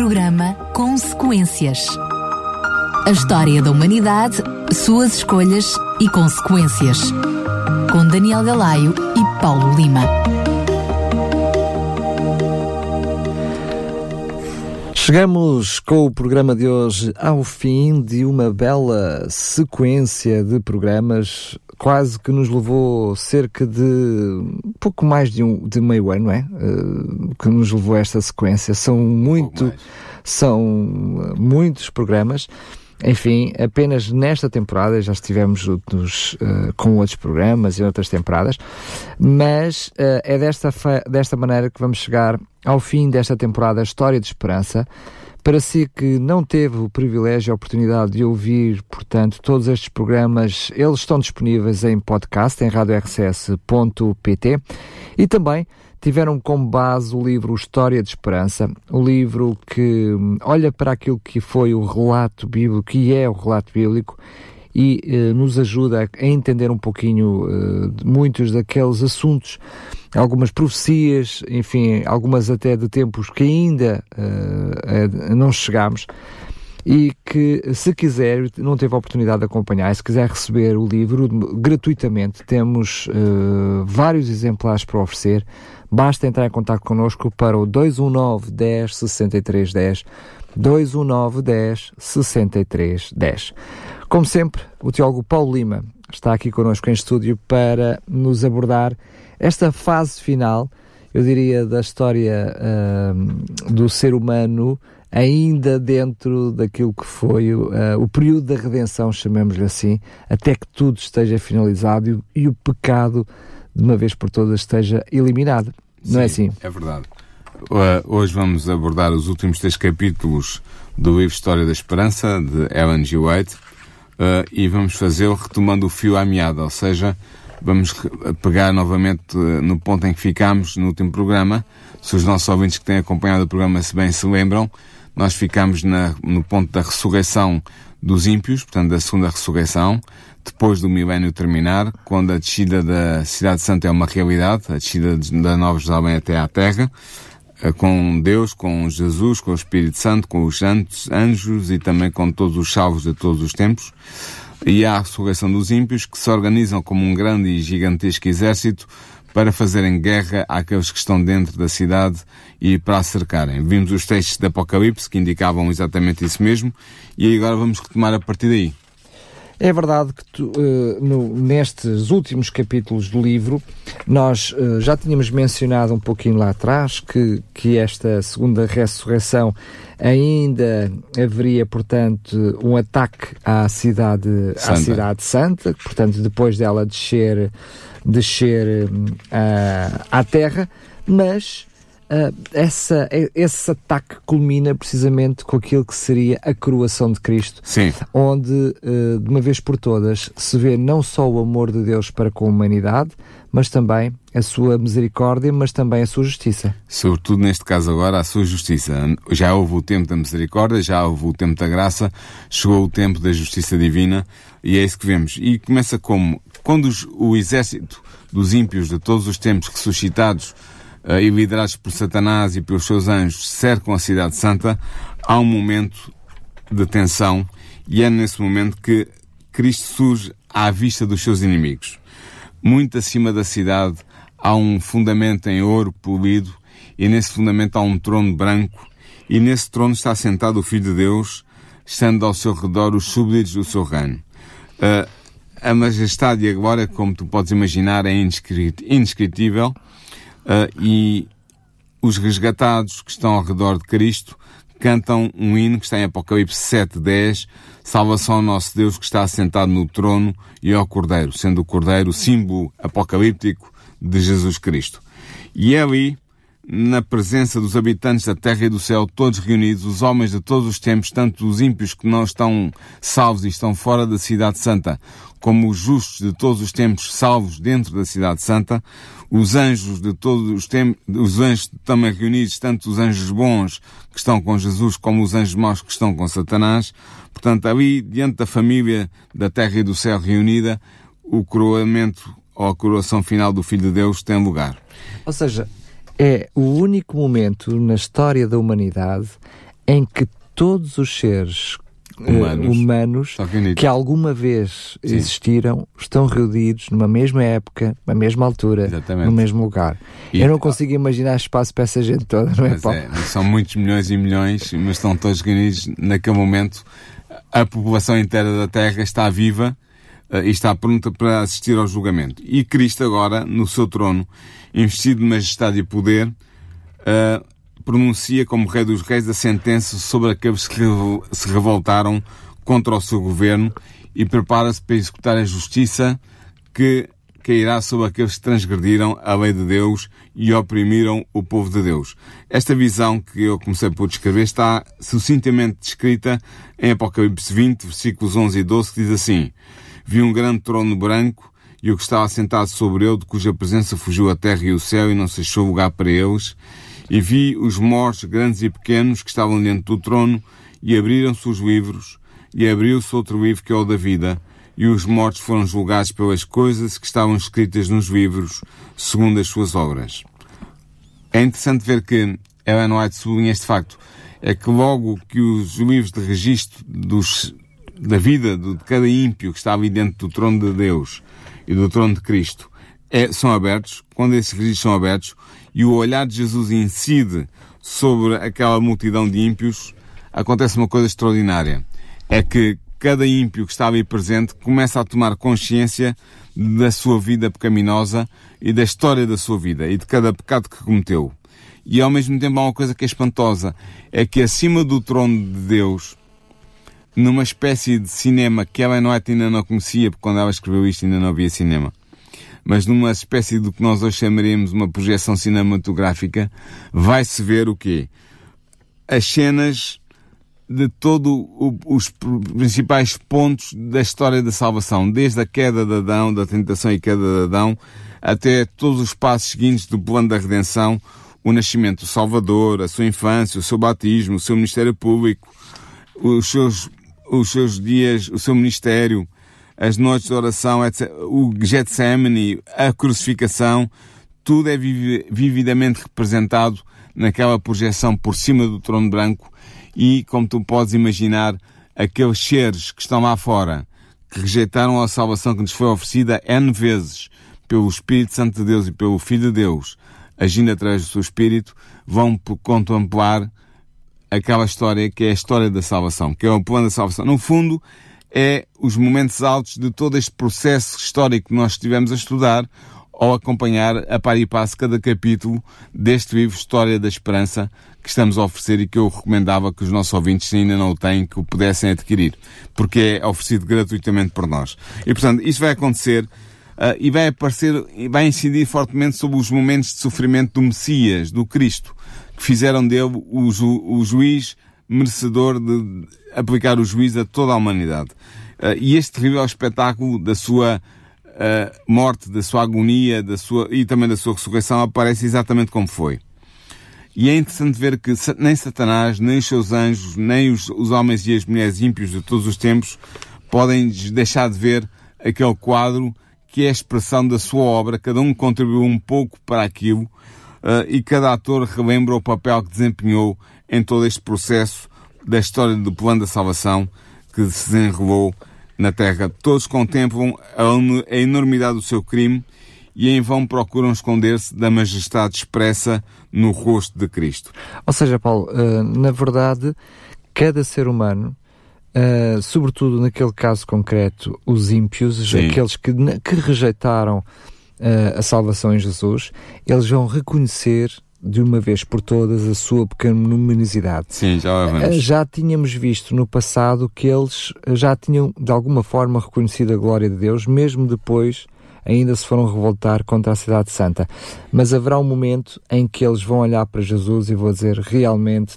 Programa Consequências. A história da humanidade, suas escolhas e consequências. Com Daniel Galaio e Paulo Lima. Chegamos com o programa de hoje ao fim de uma bela sequência de programas, quase que nos levou cerca de pouco mais de, um, de meio ano, é? Uh, que nos levou esta sequência. São muito, são muitos programas. Enfim, apenas nesta temporada, já estivemos outros, uh, com outros programas e outras temporadas, mas uh, é desta, desta maneira que vamos chegar ao fim desta temporada História de Esperança. Para si que não teve o privilégio e a oportunidade de ouvir, portanto, todos estes programas, eles estão disponíveis em podcast, em radiorcs.pt e também tiveram como base o livro História de Esperança, o livro que hum, olha para aquilo que foi o relato bíblico, que é o relato bíblico, e eh, nos ajuda a entender um pouquinho eh, muitos daqueles assuntos, algumas profecias, enfim, algumas até de tempos que ainda eh, não chegámos e que se quiser, não teve a oportunidade de acompanhar, se quiser receber o livro gratuitamente, temos vários exemplares para oferecer. Basta entrar em contato connosco para o 219 10 63 10 219 10 63 10. Como sempre, o teólogo Paulo Lima está aqui connosco em estúdio para nos abordar esta fase final, eu diria, da história uh, do ser humano, ainda dentro daquilo que foi uh, o período da redenção, chamemos-lhe assim, até que tudo esteja finalizado e, e, o pecado, de uma vez por todas, esteja eliminado. Não é Sim, é assim? É verdade. Uh, hoje vamos abordar os últimos três capítulos do livro História da Esperança, de Ellen G. White uh, e vamos fazê-lo retomando o fio à meada, ou seja, vamos pegar novamente uh, no ponto em que ficámos no último programa. Se os nossos ouvintes que têm acompanhado o programa se bem se lembram, nós ficámos na, no ponto da ressurreição dos ímpios, portanto da segunda ressurreição, depois do milénio terminar, quando a descida da Cidade Santa é uma realidade, a descida da Nova Jerusalém até à Terra, eh, com Deus, com Jesus, com o Espírito Santo, com os santos, anjos e também com todos os salvos de todos os tempos. E há a ressurreição dos ímpios que se organizam como um grande e gigantesco exército para fazerem guerra àqueles que estão dentro da cidade e para a cercarem. Vimos os textos de Apocalipse que indicavam exatamente isso mesmo e agora vamos retomar a partir daí. É verdade que tu, uh, no, nestes últimos capítulos do livro nós uh, já tínhamos mencionado um pouquinho lá atrás que, que esta segunda ressurreição ainda haveria, portanto, um ataque à cidade Santa. à cidade santa, portanto, depois dela descer, descer uh, à terra, mas uh, essa, esse ataque culmina precisamente com aquilo que seria a coroação de Cristo, Sim. onde, uh, de uma vez por todas, se vê não só o amor de Deus para com a humanidade, mas também a sua misericórdia, mas também a sua justiça. Sobretudo neste caso agora, a sua justiça. Já houve o tempo da misericórdia, já houve o tempo da graça, chegou o tempo da justiça divina e é isso que vemos. E começa como? Quando os, o exército dos ímpios de todos os tempos ressuscitados e liderados por Satanás e pelos seus anjos cercam a cidade santa, há um momento de tensão e é nesse momento que Cristo surge à vista dos seus inimigos. Muito acima da cidade há um fundamento em ouro polido e nesse fundamento há um trono branco e nesse trono está sentado o Filho de Deus, estando ao seu redor os súbditos do seu reino. Uh, a majestade e a glória, como tu podes imaginar, é indescritível uh, e os resgatados que estão ao redor de Cristo cantam um hino que está em Apocalipse 7.10, salvação ao nosso Deus que está assentado no trono e ao Cordeiro, sendo o Cordeiro o símbolo apocalíptico de Jesus Cristo. E é ali, na presença dos habitantes da terra e do céu, todos reunidos, os homens de todos os tempos, tanto os ímpios que não estão salvos e estão fora da cidade santa, como os justos de todos os tempos salvos dentro da cidade santa, os anjos de todos os tempos, os anjos também reunidos, tanto os anjos bons que estão com Jesus como os anjos maus que estão com Satanás. Portanto, ali, diante da família da terra e do céu reunida, o coroamento ou a coroação final do Filho de Deus tem lugar. Ou seja, é o único momento na história da humanidade em que todos os seres humanos, uh, humanos que alguma vez Sim. existiram estão reunidos numa mesma época, na mesma altura, Exatamente. no mesmo lugar. E, Eu não consigo imaginar espaço para essa gente toda, não é, Paulo? É, são muitos milhões e milhões, mas estão todos reunidos naquele momento. A população inteira da Terra está viva uh, e está pronta para assistir ao julgamento. E Cristo agora, no seu trono, investido de majestade e poder, uh, pronuncia como Rei dos Reis a sentença sobre aqueles que se revoltaram contra o seu governo e prepara-se para executar a justiça que cairá sobre aqueles que transgrediram a lei de Deus e oprimiram o povo de Deus. Esta visão que eu comecei por descrever está sucintamente descrita em Apocalipse 20, versículos 11 e 12, que diz assim: Vi um grande trono branco e o que estava sentado sobre ele, de cuja presença fugiu a terra e o céu e não se achou lugar para eles, e vi os mortos, grandes e pequenos, que estavam dentro do trono, e abriram-se os livros, e abriu-se outro livro que é o da vida, e os mortos foram julgados pelas coisas que estavam escritas nos livros, segundo as suas obras. É interessante ver que Ellen White sublinha este facto. É que logo que os livros de registro dos, da vida de cada ímpio que está ali dentro do trono de Deus e do trono de Cristo é, são abertos, quando esses registros são abertos, e o olhar de Jesus incide sobre aquela multidão de ímpios, acontece uma coisa extraordinária. É que cada ímpio que estava aí presente começa a tomar consciência da sua vida pecaminosa e da história da sua vida e de cada pecado que cometeu. E ao mesmo tempo há uma coisa que é espantosa, é que acima do trono de Deus, numa espécie de cinema que ela ainda não conhecia, porque quando ela escreveu isto ainda não havia cinema, mas numa espécie do que nós hoje chamaríamos uma projeção cinematográfica, vai-se ver o quê? As cenas de todos os principais pontos da história da salvação, desde a queda de Adão, da tentação e queda de Adão, até todos os passos seguintes do plano da redenção, o nascimento do Salvador, a sua infância, o seu batismo, o seu ministério público, os seus, os seus dias, o seu ministério, as noites de oração, o Getsemane, a crucificação, tudo é vividamente representado naquela projeção por cima do trono branco e, como tu podes imaginar, aqueles seres que estão lá fora, que rejeitaram a salvação que nos foi oferecida N vezes pelo Espírito Santo de Deus e pelo Filho de Deus, agindo através do seu Espírito, vão contemplar aquela história que é a história da salvação, que é o plano da salvação. No fundo, é os momentos altos de todo este processo histórico que nós estivemos a estudar ao acompanhar a par e passo cada capítulo deste livro História da Esperança que estamos a oferecer e que eu recomendava que os nossos ouvintes, se ainda não o têm, que o pudessem adquirir, porque é oferecido gratuitamente por nós. E, portanto, isso vai acontecer uh, e vai aparecer, e vai incidir fortemente sobre os momentos de sofrimento do Messias, do Cristo, que fizeram dele o, ju o juiz merecedor de aplicar o juízo a toda a humanidade. Uh, e este terrível espetáculo da sua uh, morte, da sua agonia da sua, e também da sua ressurreição aparece exatamente como foi. E é interessante ver que nem Satanás, nem os seus anjos, nem os, os homens e as mulheres ímpios de todos os tempos podem deixar de ver aquele quadro que é a expressão da sua obra, cada um contribuiu um pouco para aquilo, uh, e cada ator relembra o papel que desempenhou em todo este processo da história do plano da salvação que se desenrolou na Terra. Todos contemplam a enormidade do seu crime e em vão procuram esconder-se da majestade expressa no rosto de Cristo. Ou seja, Paulo, uh, na verdade, cada ser humano, uh, sobretudo naquele caso concreto, os ímpios, Sim. aqueles que, que rejeitaram uh, a salvação em Jesus, eles vão reconhecer de uma vez por todas a sua pecaminosidade. Sim, já vamos. Eh, já tínhamos visto no passado que eles já tinham de alguma forma reconhecido a glória de Deus, mesmo depois ainda se foram revoltar contra a cidade santa. Mas haverá um momento em que eles vão olhar para Jesus e vão dizer realmente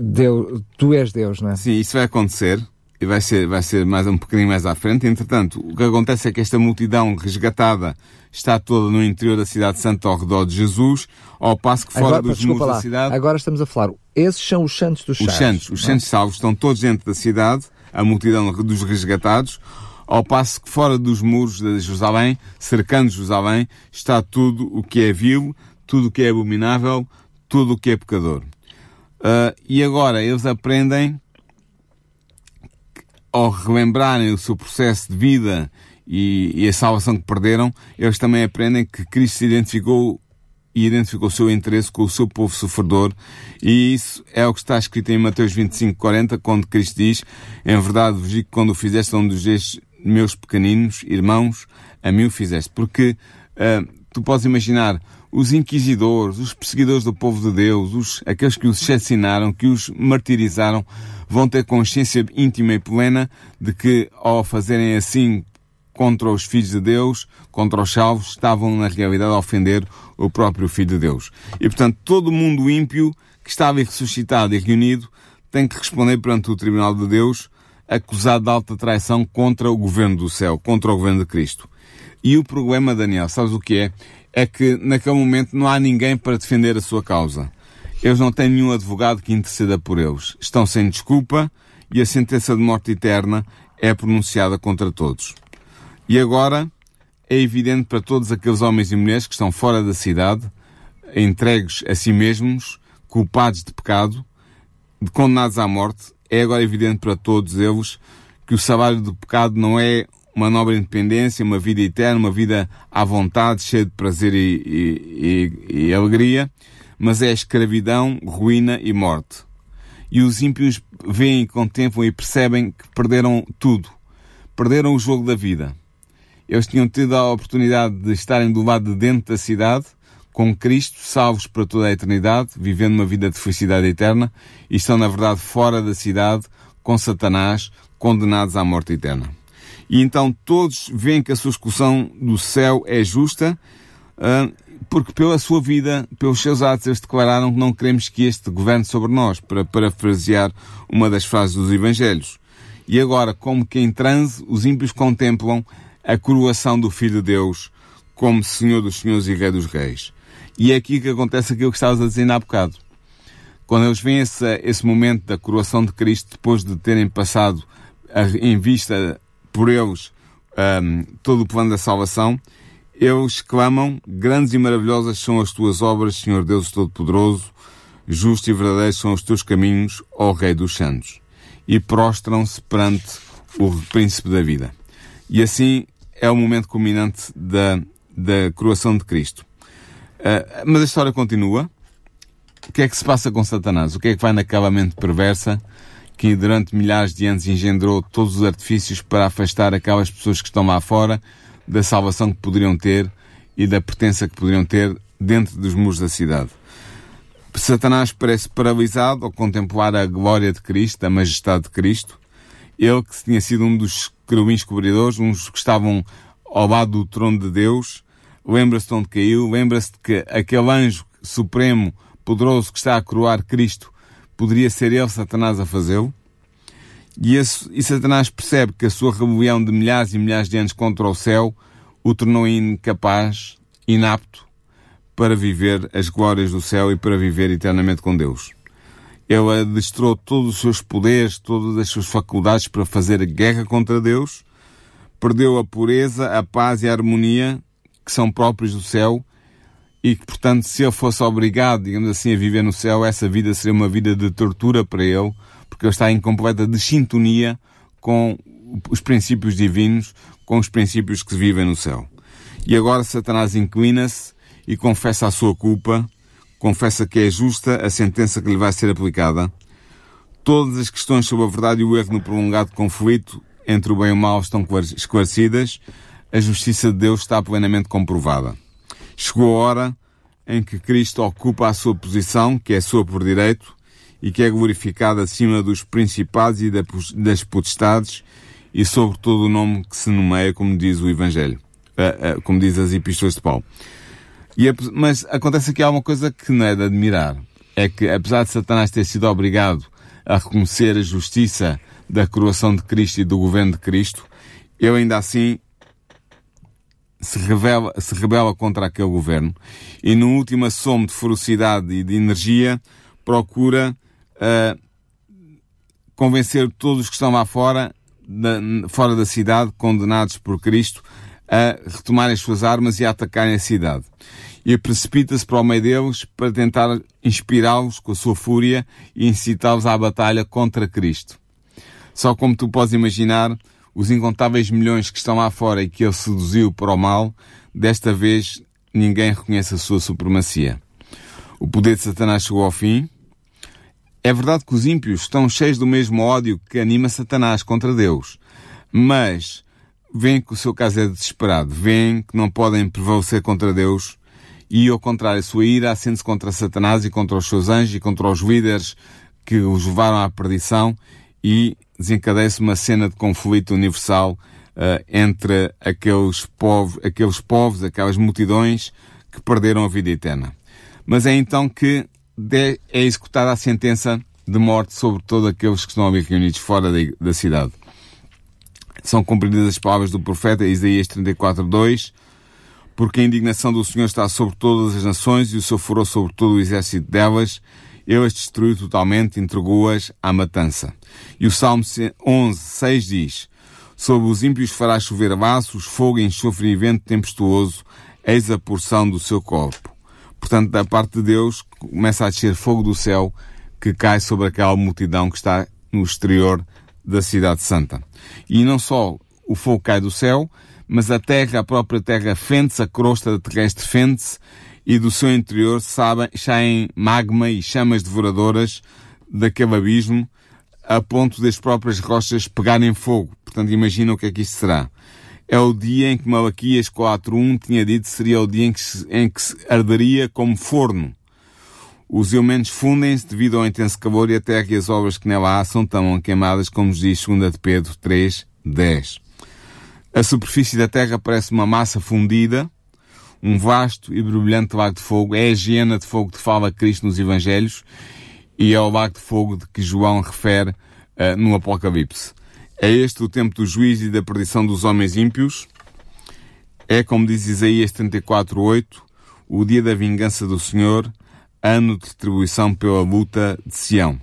Deus, tu és Deus, não é? Sim, isso vai acontecer e vai ser, vai ser mais um bocadinho mais à frente. Entretanto, o que acontece é que esta multidão resgatada está toda no interior da cidade santa ao redor de Jesus, ao passo que fora agora, dos muros lá, da cidade... Agora estamos a falar, esses são os santos dos Os santos, os santos salvos estão todos dentro da cidade, a multidão dos resgatados, ao passo que fora dos muros de Jerusalém, cercando Jerusalém, está tudo o que é vil, tudo o que é abominável, tudo o que é pecador. Uh, e agora eles aprendem, ao relembrarem o seu processo de vida e, e, a salvação que perderam, eles também aprendem que Cristo se identificou e identificou o seu interesse com o seu povo sofredor, e isso é o que está escrito em Mateus 25, 40, quando Cristo diz, em verdade vos digo que quando o fizeste um dos meus pequeninos irmãos, a mim o fizeste. Porque uh, tu podes imaginar os inquisidores, os perseguidores do povo de Deus, os, aqueles que os assassinaram, que os martirizaram, vão ter consciência íntima e plena de que, ao fazerem assim contra os filhos de Deus, contra os salvos, estavam na realidade a ofender o próprio Filho de Deus. E portanto, todo mundo ímpio que estava ressuscitado e reunido tem que responder perante o Tribunal de Deus, acusado de alta traição contra o governo do céu, contra o governo de Cristo. E o problema, Daniel, sabes o que é? É que naquele momento não há ninguém para defender a sua causa. Eles não têm nenhum advogado que interceda por eles. Estão sem desculpa e a sentença de morte eterna é pronunciada contra todos. E agora é evidente para todos aqueles homens e mulheres que estão fora da cidade, entregues a si mesmos, culpados de pecado, condenados à morte, é agora evidente para todos eles que o salário do pecado não é uma nobre independência, uma vida eterna, uma vida à vontade, cheia de prazer e, e, e, alegria, mas é escravidão, ruína e morte. E os ímpios veem, contemplam e percebem que perderam tudo. Perderam o jogo da vida. Eles tinham tido a oportunidade de estarem do lado de dentro da cidade, com Cristo, salvos para toda a eternidade, vivendo uma vida de felicidade eterna, e estão, na verdade, fora da cidade, com Satanás, condenados à morte eterna. E então todos veem que a sua execução do céu é justa, uh, porque pela sua vida, pelos seus atos, eles declararam que não queremos que este governe sobre nós, para parafrasear uma das frases dos Evangelhos. E agora, como que em transe, os ímpios contemplam a coroação do Filho de Deus como Senhor dos Senhores e Rei dos Reis. E é aqui que acontece aquilo que estavas a dizer há bocado. Quando eles veem esse, esse momento da coroação de Cristo, depois de terem passado a, em vista por eles um, todo o plano da salvação, eles clamam, grandes e maravilhosas são as tuas obras, Senhor Deus Todo-Poderoso, justo e verdadeiro são os teus caminhos, ó Rei dos Santos. E prostram-se perante o Príncipe da Vida. E assim é o momento culminante da, da coroação de Cristo. Uh, mas a história continua. O que é que se passa com Satanás? O que é que vai naquela mente perversa que durante milhares de anos engendrou todos os artifícios para afastar aquelas pessoas que estão lá fora da salvação que poderiam ter e da pertença que poderiam ter dentro dos muros da cidade. Satanás parece paralisado ao contemplar a glória de Cristo, a majestade de Cristo. Ele que tinha sido um dos querubins cobridores, uns que estavam ao lado do trono de Deus, lembra-se de onde caiu, lembra-se de que aquele anjo supremo, poderoso que está a coroar Cristo, poderia ser ele, Satanás, a fazê-lo. E, e Satanás percebe que a sua rebelião de milhares e milhares de anos contra o céu o tornou incapaz, inapto, para viver as glórias do céu e para viver eternamente com Deus. Ele adestrou todos os seus poderes, todas as suas faculdades para fazer guerra contra Deus, perdeu a pureza, a paz e a harmonia que são próprios do céu e que, portanto, se ele fosse obrigado, digamos assim, a viver no céu, essa vida seria uma vida de tortura para ele, porque ele está em completa desintonia com os princípios divinos, com os princípios que se vivem no céu. E agora Satanás inclina-se e confessa a sua culpa, confessa que é justa a sentença que lhe vai ser aplicada. Todas as questões sobre a verdade e o erro no prolongado conflito entre o bem e o mal estão esclarecidas. A justiça de Deus está plenamente comprovada. Chegou a hora em que Cristo ocupa a sua posição, que é sua por direito, e que é glorificado acima dos principados e das potestades e sobre todo o nome que se nomeia, como diz o Evangelho, eh, eh, como diz as epístolas de Paulo. Mas acontece aqui alguma coisa que não é de admirar. É que, apesar de Satanás ter sido obrigado a reconhecer a justiça da coroação de Cristo e do governo de Cristo, ele ainda assim se rebela, se rebela contra aquele governo e, no último assomo de ferocidade e de energia, procura uh, convencer todos os que estão lá fora, da, fora da cidade, condenados por Cristo, a retomar as suas armas e a atacarem a cidade. E precipita-se para o meio deles para tentar inspirá-los com a sua fúria e incitá-los à batalha contra Cristo. Só como tu podes imaginar, os incontáveis milhões que estão lá fora e que ele seduziu para o mal, desta vez ninguém reconhece a sua supremacia. O poder de Satanás chegou ao fim. É verdade que os ímpios estão cheios do mesmo ódio que anima Satanás contra Deus, mas veem que o seu caso é desesperado, veem que não podem prevalecer contra Deus e, ao contrário, a sua ira acende-se contra Satanás e contra os seus anjos e contra os líderes que os levaram à perdição e desencadeia-se uma cena de conflito universal uh, entre aqueles povos, aqueles povos, aquelas multidões que perderam a vida eterna. Mas é então que é executada a sentença de morte sobre todos aqueles que estão ali reunidos fora da, da cidade. São cumpridas as palavras do profeta Isaías 34, 2, porque a indignação do Senhor está sobre todas as nações e o seu furor sobre todo o exército delas, ele as destruiu totalmente, entregou-as à matança. E o Salmo 11, 6 diz, Sobre os ímpios fará chover laços, fogo, enxofre e vento tempestuoso, eis a porção do seu corpo. Portanto, da parte de Deus, começa a descer fogo do céu que cai sobre aquela multidão que está no exterior da cidade santa. E não só o fogo cai do céu, mas a terra, a própria terra, fende-se, a crosta terrestre fende-se, e do seu interior saem magma e chamas devoradoras daquele abismo, a ponto das próprias rochas pegarem fogo. Portanto, imagina o que é que isto será. É o dia em que Malaquias 4.1 tinha dito seria o dia em que, se, em que se arderia como forno. Os elementos fundem-se devido ao intenso calor e a terra e as obras que nela há são tão queimadas como nos diz 2 de Pedro 3, 10. A superfície da terra parece uma massa fundida, um vasto e brilhante lago de fogo. É a hiena de fogo que fala Cristo nos Evangelhos e é o lago de fogo de que João refere uh, no Apocalipse. É este o tempo do juízo e da perdição dos homens ímpios. É, como diz Isaías 34.8, o dia da vingança do Senhor, ano de retribuição pela luta de Sião.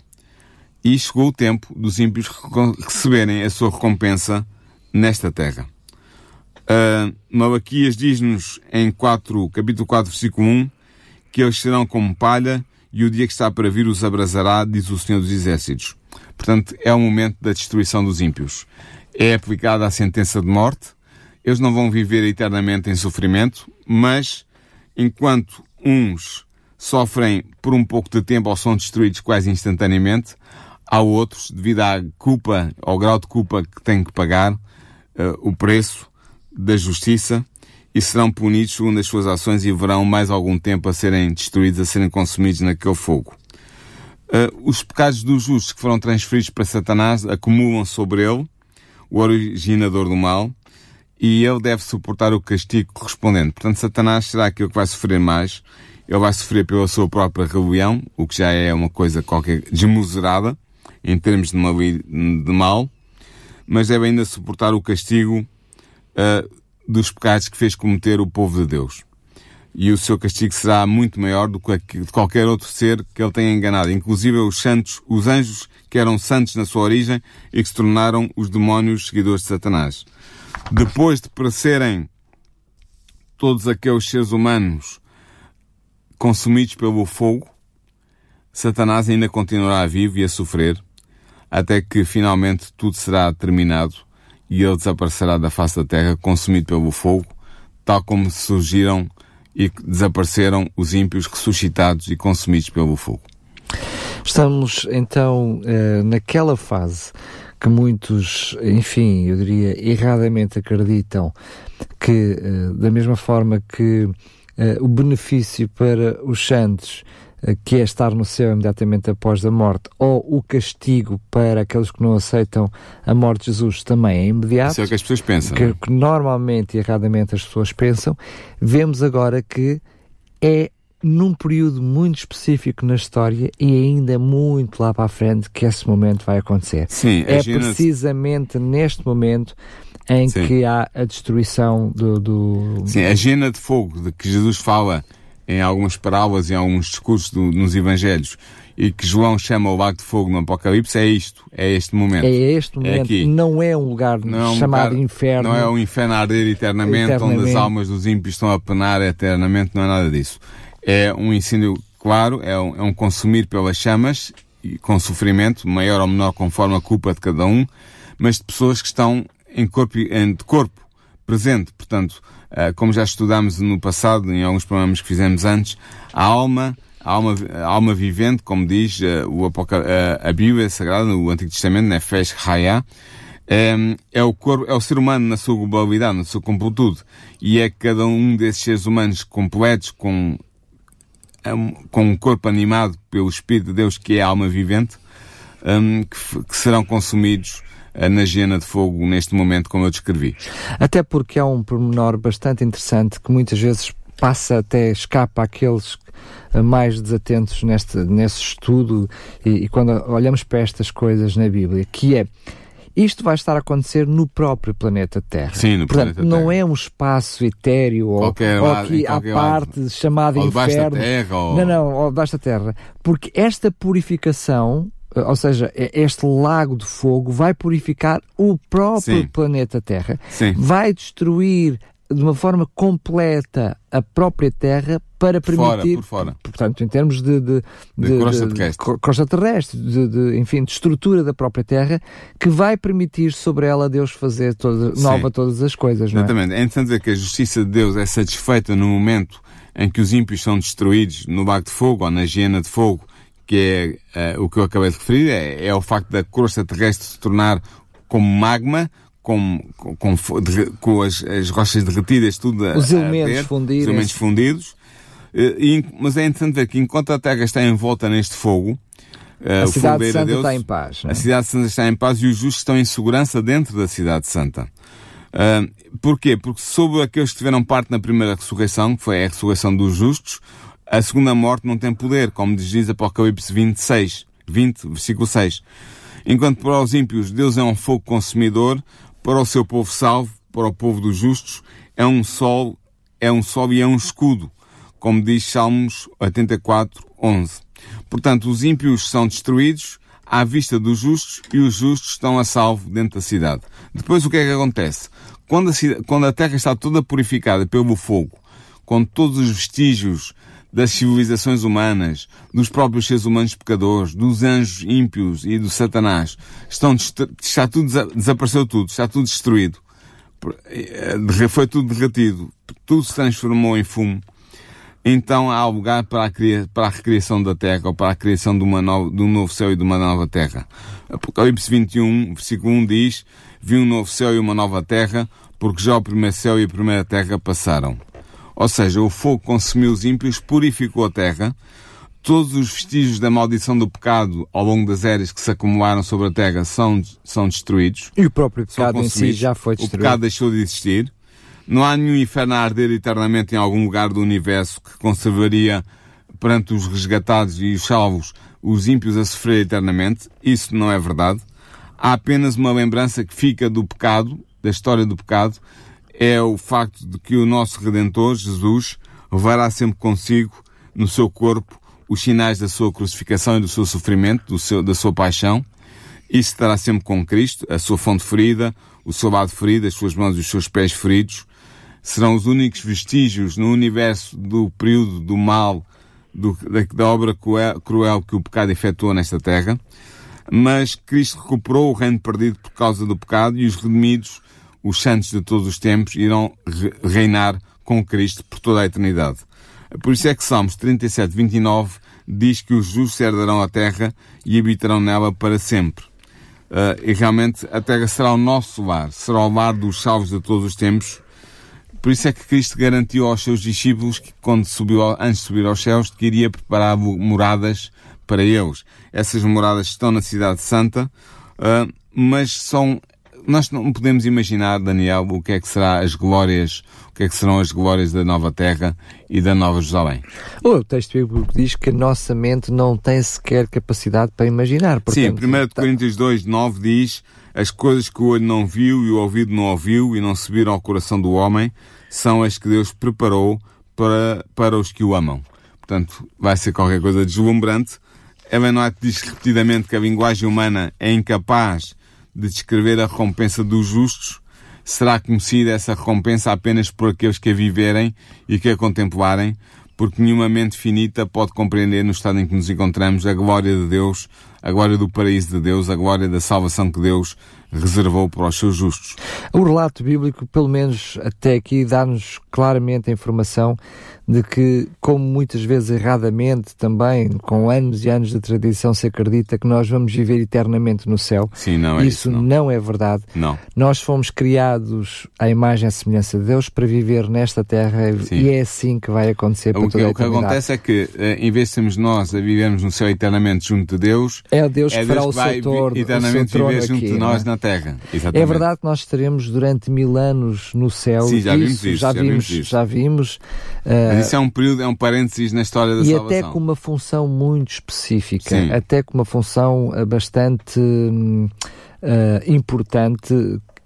E chegou o tempo dos ímpios receberem a sua recompensa nesta terra. Uh, Malaquias diz-nos em 4, capítulo 4, versículo 1, que eles serão como palha e o dia que está para vir os abrasará, diz o Senhor dos Exércitos. Portanto, é o momento da destruição dos ímpios. É aplicada a sentença de morte. Eles não vão viver eternamente em sofrimento, mas enquanto uns sofrem por um pouco de tempo ou são destruídos quase instantaneamente, há outros, devido à culpa, ao grau de culpa que têm que pagar, uh, o preço da justiça, e serão punidos segundo as suas ações e verão mais algum tempo a serem destruídos, a serem consumidos naquele fogo. Uh, os pecados dos justos que foram transferidos para Satanás acumulam sobre ele, o originador do mal, e ele deve suportar o castigo correspondente. Portanto, Satanás será aquele que vai sofrer mais. Ele vai sofrer pela sua própria rebelião, o que já é uma coisa qualquer desmesurada em termos de mal, mas deve ainda suportar o castigo uh, dos pecados que fez cometer o povo de Deus. E o seu castigo será muito maior do que de qualquer outro ser que ele tenha enganado, inclusive os santos, os anjos que eram santos na sua origem e que se tornaram os demónios seguidores de Satanás depois de perecerem todos aqueles seres humanos consumidos pelo fogo, Satanás ainda continuará vivo e a sofrer, até que finalmente tudo será terminado e ele desaparecerá da face da terra, consumido pelo fogo, tal como surgiram e desapareceram os ímpios ressuscitados e consumidos pelo fogo. Estamos então eh, naquela fase que muitos, enfim, eu diria erradamente acreditam que, eh, da mesma forma que eh, o benefício para os santos, que é estar no céu imediatamente após a morte, ou o castigo para aqueles que não aceitam a morte de Jesus também é imediato. Isso é o que as pessoas pensam. Que, é? que normalmente e erradamente as pessoas pensam. Vemos agora que é num período muito específico na história e ainda muito lá para a frente que esse momento vai acontecer. Sim, é precisamente neste momento em Sim. que há a destruição do, do, Sim, a gena de fogo de que Jesus fala em algumas parábolas e em alguns discursos do, nos Evangelhos e que João chama o lago de fogo no Apocalipse é isto, é este momento. É este momento, é aqui. não é um lugar é um chamado lugar, inferno. Não é um inferno a arder eternamente, eternamente, onde as almas dos ímpios estão a penar eternamente, não é nada disso. É um incêndio claro, é um, é um consumir pelas chamas, e com sofrimento, maior ou menor conforme a culpa de cada um, mas de pessoas que estão em corpo, em, de corpo presente. Portanto, como já estudámos no passado, em alguns programas que fizemos antes, a alma a alma, a alma vivente, como diz uh, o Apocal uh, a Bíblia Sagrada, no Antigo Testamento, Nefesh Hayah, um, é o corpo, é o ser humano na sua globalidade, na sua completude. E é cada um desses seres humanos completos, com, com um corpo animado pelo Espírito de Deus, que é a alma vivente, um, que, que, serão consumidos na gena de fogo neste momento, como eu descrevi. Até porque há um pormenor bastante interessante que muitas vezes passa até, escapa àqueles mais desatentos neste, nesse estudo e, e quando olhamos para estas coisas na Bíblia, que é isto vai estar a acontecer no próprio planeta Terra. Sim, no Portanto, planeta não é um espaço etéreo ou, qualquer ou aqui à parte lado. chamada ou inferno. Terra, ou... Não, não, ou debaixo da Terra. Porque esta purificação eh, ou seja, este lago de fogo vai purificar o próprio Sim. planeta Terra, Sim. vai destruir de uma forma completa a própria Terra para permitir, fora, por fora. portanto, em termos de, de, de, de crosta terrestre, de, crosta terrestre de, enfim, de estrutura da própria Terra, que vai permitir sobre ela Deus fazer toda, nova todas as coisas. Não é? Exatamente. É interessante dizer que a justiça de Deus é satisfeita no momento em que os ímpios são destruídos no bago de fogo ou na hiena de fogo, que é uh, o que eu acabei de referir, é, é o facto da crosta terrestre se tornar como magma, com, com, com, com as, as, rochas derretidas, tudo os a, elementos a fundidos. Os elementos fundidos. Eh, e, mas é interessante ver que enquanto a Terra está envolta neste fogo, uh, a cidade santa Deus, está em paz. A cidade santa está em paz e os justos estão em segurança dentro da cidade santa. Uh, porquê? Porque sobre aqueles que tiveram parte na primeira ressurreição, que foi a ressurreição dos justos, a segunda morte não tem poder, como diz Apocalipse 26, 20, versículo 6. Enquanto para os ímpios Deus é um fogo consumidor, para o seu povo salvo, para o povo dos justos, é um sol, é um sol e é um escudo, como diz Salmos 84, 11. Portanto, os ímpios são destruídos à vista dos justos e os justos estão a salvo dentro da cidade. Depois o que é que acontece? Quando a, quando a terra está toda purificada pelo fogo, com todos os vestígios das civilizações humanas, dos próprios seres humanos pecadores, dos anjos ímpios e do Satanás. Estão, está tudo, desapareceu tudo, está tudo destruído. Eh, foi tudo derretido. Tudo se transformou em fumo. Então há lugar para a, para a recriação da terra, ou para a criação de, uma nova, de um novo céu e de uma nova terra. Apocalipse 21, versículo 1 diz, Vi um novo céu e uma nova terra, porque já o primeiro céu e a primeira terra passaram. Ou seja, o fogo consumiu os ímpios, purificou a terra, todos os vestígios da maldição do pecado ao longo das eras que se acumularam sobre a terra são, são destruídos. E o próprio pecado em si já foi destruído. O pecado deixou de existir. Não há nenhum inferno a arder eternamente em algum lugar do universo que conservaria perante os resgatados e os salvos os ímpios a sofrer eternamente. Isso não é verdade. Há apenas uma lembrança que fica do pecado, da história do pecado, é o facto de que o nosso Redentor, Jesus, levará sempre consigo, no seu corpo, os sinais da sua crucificação e do seu sofrimento, do seu, da sua paixão. Isso estará sempre com Cristo, a sua fonte ferida, o seu lado ferido, as suas mãos e os seus pés feridos. Serão os únicos vestígios no universo do período do mal, do, da, da, obra cruel, cruel que o pecado efetuou nesta terra. Mas Cristo recuperou o reino perdido por causa do pecado e os redimidos os santos de todos os tempos irão reinar com Cristo por toda a eternidade. Por isso é que Salmos 37, 29 diz que os justos herdarão a terra e habitarão nela para sempre. Uh, e realmente a terra será o nosso lar, será o lar dos salvos de todos os tempos. Por isso é que Cristo garantiu aos seus discípulos que quando subiu, antes de subir aos céus, que iria preparar moradas para eles. Essas moradas estão na cidade santa, uh, mas são nós não podemos imaginar, Daniel, o que é que será as glórias, o que é que serão as glórias da nova terra e da nova Jerusalém. O texto bíblico diz que a nossa mente não tem sequer capacidade para imaginar. Portanto, Sim, 1 tá... Coríntios 2, 9 diz as coisas que o olho não viu e o ouvido não ouviu e não subiram ao coração do homem são as que Deus preparou para, para os que o amam. Portanto, vai ser qualquer coisa deslumbrante. Ellen White diz repetidamente que a linguagem humana é incapaz de descrever a recompensa dos justos. Será conhecida essa recompensa apenas por aqueles que a viverem e que a contemplarem, porque nenhuma mente finita pode compreender no estado em que nos encontramos a glória de Deus, a glória do paraíso de Deus, a glória da salvação que Deus reservou para os seus justos. O relato bíblico, pelo menos até aqui, dá-nos claramente a informação de que, como muitas vezes erradamente também, com anos e anos de tradição, se acredita que nós vamos viver eternamente no céu. Sim, não é isso. isso não. não é verdade. Não. Nós fomos criados à imagem e semelhança de Deus para viver nesta terra Sim. e é assim que vai acontecer para O que, toda a o que acontece é que, eh, em vez de sermos nós a vivermos no céu eternamente junto de Deus, É Deus que é fará Deus o que vai seu, torno, vi- o eternamente seu trono viver junto aqui, de nós é? na Terra. É Exatamente. verdade que nós estaremos durante mil anos no céu. Sim, já vimos isso, isso, já já vimos, isso. já vimos. Mas ah, isso é um período, é um parênteses na história da e salvação. até com uma função muito específica, Sim. até com uma função ah, bastante ah, importante,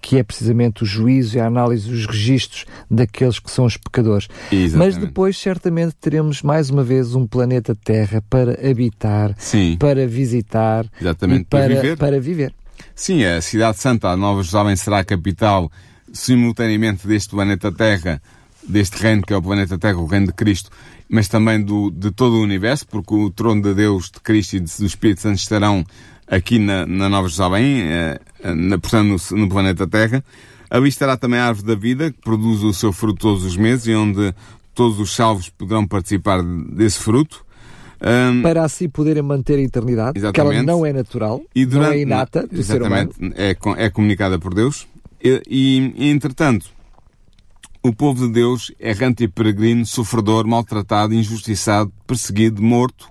que é precisamente o juízo e a análise dos registros daqueles que são os pecadores. Exatamente. Mas depois, certamente, teremos mais uma vez um planeta Terra para habitar, Sim, para visitar exatamente. e para, viver. para viver. Sim, a Cidade Santa, a Nova Jerusalém, será a capital simultaneamente deste planeta Terra, deste reino que é o planeta Terra, o reino de Cristo, mas também do, de todo o universo, porque o trono de Deus, de Cristo e do Espírito Santo estarão aqui na, na Nova Jerusalém, eh, na, portanto, no, no planeta Terra. Ali estará também a árvore da vida, que produz o seu fruto todos os meses e onde todos os salvos poderão participar desse fruto. Ahm, Para assim poderem manter a eternidade, que ela Exatamente. não é natural, e não durante, é inata do ser humano. exatamente, é, é comunicada por Deus. E, e, e, entretanto, o povo de Deus, errante e peregrino, sofredor, maltratado, injustiçado, perseguido, morto,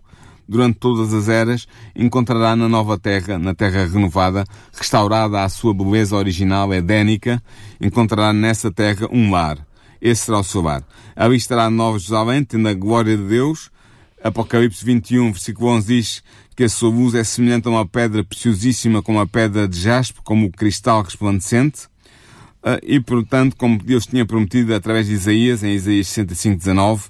durante todas as eras, encontrará na nova terra, na terra renovada, restaurada à sua beleza original edénica, encontrará nessa terra um lar. Esse será o seu lar. Ali estará Nova Jerusalém, tendo a glória de Deus, Apocalipse 21, versículo 11 diz que a sua luz é semelhante a uma pedra preciosíssima, como a pedra de jaspe, como o cristal resplandecente. Ah, e, portanto, como Deus tinha prometido através de Isaías, em Isaías 65, 19,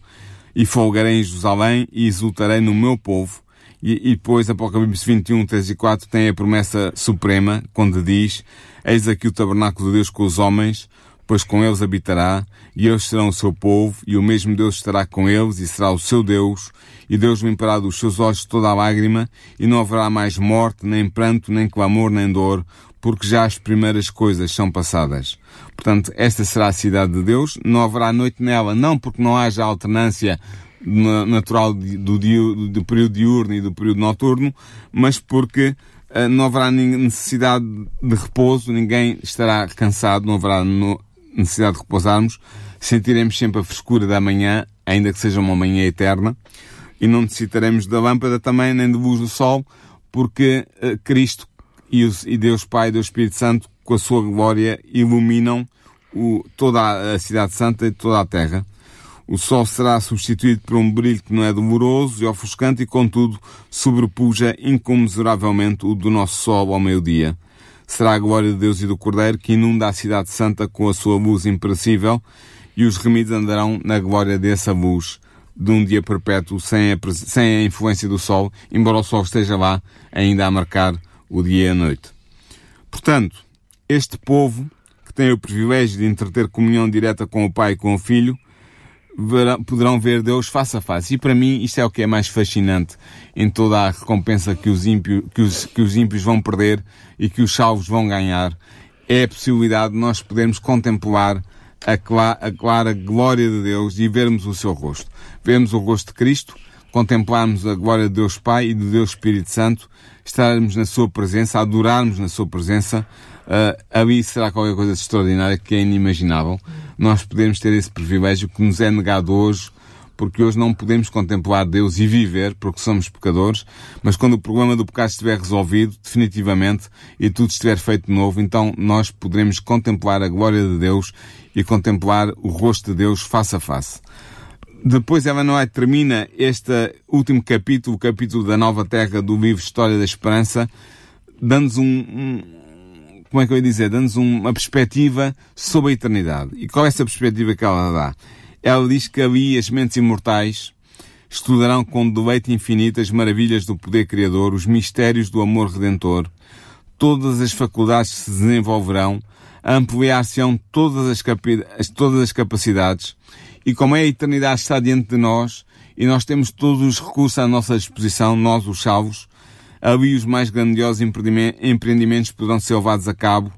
e folgarei em Jerusalém e exultarei no meu povo. E, e depois, Apocalipse 21, 3 e 4, tem a promessa suprema, quando diz, Eis aqui o tabernáculo de Deus com os homens, pois com eles habitará, e eles serão o seu povo, e o mesmo Deus estará com eles, e será o seu Deus, e Deus limpará dos seus olhos toda a lágrima, e não haverá mais morte, nem pranto, nem clamor, nem dor, porque já as primeiras coisas são passadas. Portanto, esta será a cidade de Deus, não haverá noite nela, não porque não haja alternância na- natural do, do período diurno e do período noturno, mas porque eh, não haverá necessidade de repouso, ninguém estará cansado, não haverá necessidade de repousarmos, sentiremos sempre a frescura da manhã, ainda que seja uma manhã eterna, e não necessitaremos da lâmpada também, nem de luz do sol, porque eh, Cristo e, e Deus Pai e Deus Espírito Santo, com a sua glória, iluminam o- toda a, cidade santa e toda a terra. O sol será substituído por um brilho que não é doloroso e ofuscante e, contudo, sobrepuja incomensuravelmente o do nosso sol ao meio-dia. Será a glória de Deus e do Cordeiro que inunda a cidade santa com a sua luz imperecível e os remidos andarão na glória dessa luz de um dia perpétuo sem a, sem a influência do sol, embora o sol esteja lá ainda a marcar o dia e a noite. Portanto, este povo, que tem o privilégio de entreter comunhão direta com o Pai e com o Filho, poderão ver Deus face a face. E para mim isto é o que é mais fascinante em toda a recompensa que os, ímpio, que os, que os ímpios vão perder e que os salvos vão ganhar. É a possibilidade de nós podermos contemplar a, cla- a clara glória de Deus e vermos o seu rosto. Vermos o rosto de Cristo, contemplarmos a glória de Deus Pai e de Deus Espírito Santo, estarmos na sua presença, adorarmos na sua presença, uh, ali será qualquer coisa de extraordinária que é inimaginável. Nós podemos ter esse privilégio que nos é negado hoje, porque hoje não podemos contemplar Deus e viver, porque somos pecadores, mas quando o problema do pecado estiver resolvido, definitivamente, e tudo estiver feito de novo, então nós poderemos contemplar a glória de Deus e contemplar o rosto de Deus face a face. Depois Ellen termina este último capítulo, o capítulo da Nova Terra do livro História da Esperança, dando-nos um- como é que eu ia dizer, dando-nos uma perspectiva sobre a eternidade. E qual é essa perspectiva que ela dá? ela diz que ali as mentes imortais estudarão com deleite infinito as maravilhas do poder criador, os mistérios do amor redentor. Todas as faculdades se desenvolverão, ampliar-se-ão todas as, todas as capacidades, e como é a eternidade está diante de nós, e nós temos todos os recursos à nossa disposição, nós os salvos, ali os mais grandiosos empreendimentos poderão ser levados a cabo,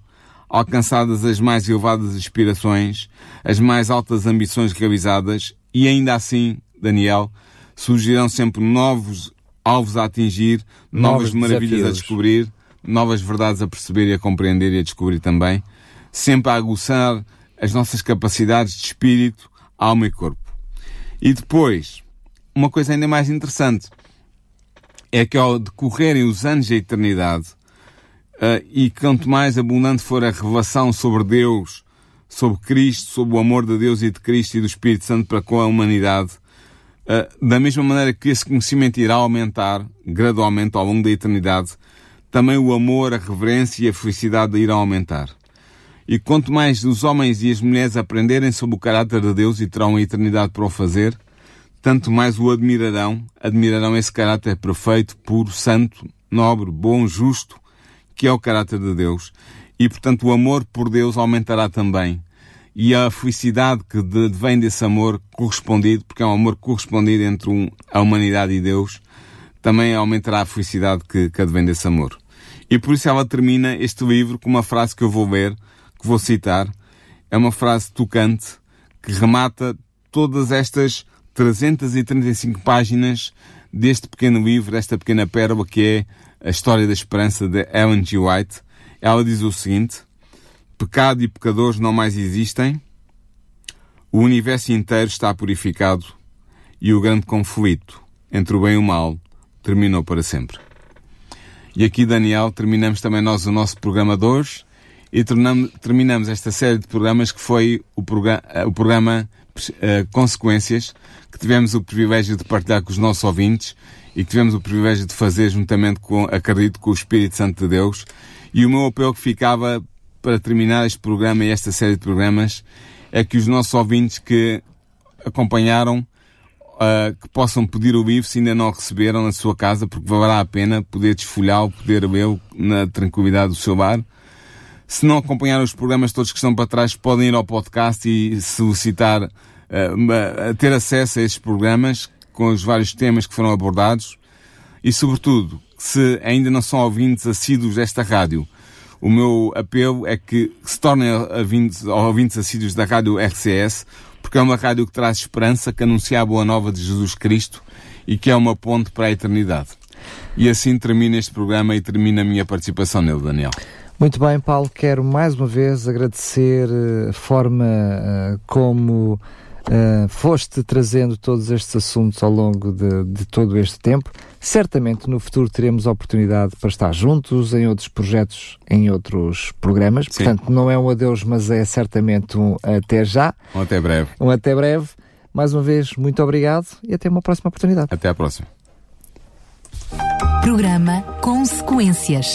alcançadas as mais elevadas aspirações, as mais altas ambições realizadas, e ainda assim, Daniel, surgirão sempre novos alvos a atingir, novas, novas maravilhas desafios. a descobrir, novas verdades a perceber e a compreender e a descobrir também, sempre a aguçar as nossas capacidades de espírito, alma e corpo. E depois, uma coisa ainda mais interessante, é que ao decorrerem os anos da eternidade, uh, e quanto mais abundante for a revelação sobre Deus, sobre Cristo, sobre o amor de Deus e de Cristo e do Espírito Santo para com a humanidade, uh, da mesma maneira que esse conhecimento irá aumentar gradualmente ao longo da eternidade, também o amor, a reverência e a felicidade irão aumentar. E quanto mais os homens e as mulheres aprenderem sobre o caráter de Deus e terão a eternidade para o fazer, tanto mais o admirarão, admirarão esse caráter perfeito, puro, santo, nobre, bom, justo, que é o caráter de Deus. E, portanto, o amor por Deus aumentará também. E a felicidade que vem desse amor correspondido, porque é um amor correspondido entre um, a humanidade e Deus, também aumentará a felicidade que, que advém desse amor. E por isso ela termina este livro com uma frase que eu vou ler, que vou citar. É uma frase tocante que remata todas estas 335 páginas deste pequeno livro, desta pequena pérola que é a história da esperança de Ellen G. White. Ela diz o seguinte: Pecado e pecadores não mais existem, o universo inteiro está purificado e o grande conflito entre o bem e o mal terminou para sempre. E aqui, Daniel, terminamos também nós o nosso programa de hoje e terminamos esta série de programas que foi o, programa, o programa uh, Consequências, que tivemos o privilégio de partilhar com os nossos ouvintes e que tivemos o privilégio de fazer juntamente com, acredito, com o Espírito Santo de Deus. E o meu apelo que ficava para terminar este programa e esta série de programas é que os nossos ouvintes que acompanharam uh, que possam pedir o livro se ainda não o receberam na sua casa, porque valerá a pena poder desfolhá-lo, poder lê-lo na tranquilidade do seu bar. Se não acompanharam os programas todos que estão para trás, podem ir ao podcast e solicitar, uh, ter acesso a estes programas com os vários temas que foram abordados. E, sobretudo, se ainda não são ouvintes assíduos desta rádio, o meu apelo é que se tornem ouvintes, ouvintes assíduos da rádio RCS, porque é uma rádio que traz esperança, que anuncia a boa nova de Jesus Cristo e que é uma ponte para a eternidade. E assim termina este programa e termina a minha participação nele, Daniel. Muito bem, Paulo, quero mais uma vez agradecer eh, a forma uh, como uh, foste trazendo todos estes assuntos ao longo de, de, todo este tempo. Certamente no futuro teremos a oportunidade para estar juntos em outros projetos, em outros programas. Sim. Portanto, não é um adeus, mas é certamente um até já. Um até breve. Um até breve. Mais uma vez, muito obrigado e até uma próxima oportunidade. Até a próxima. Programa Consequências.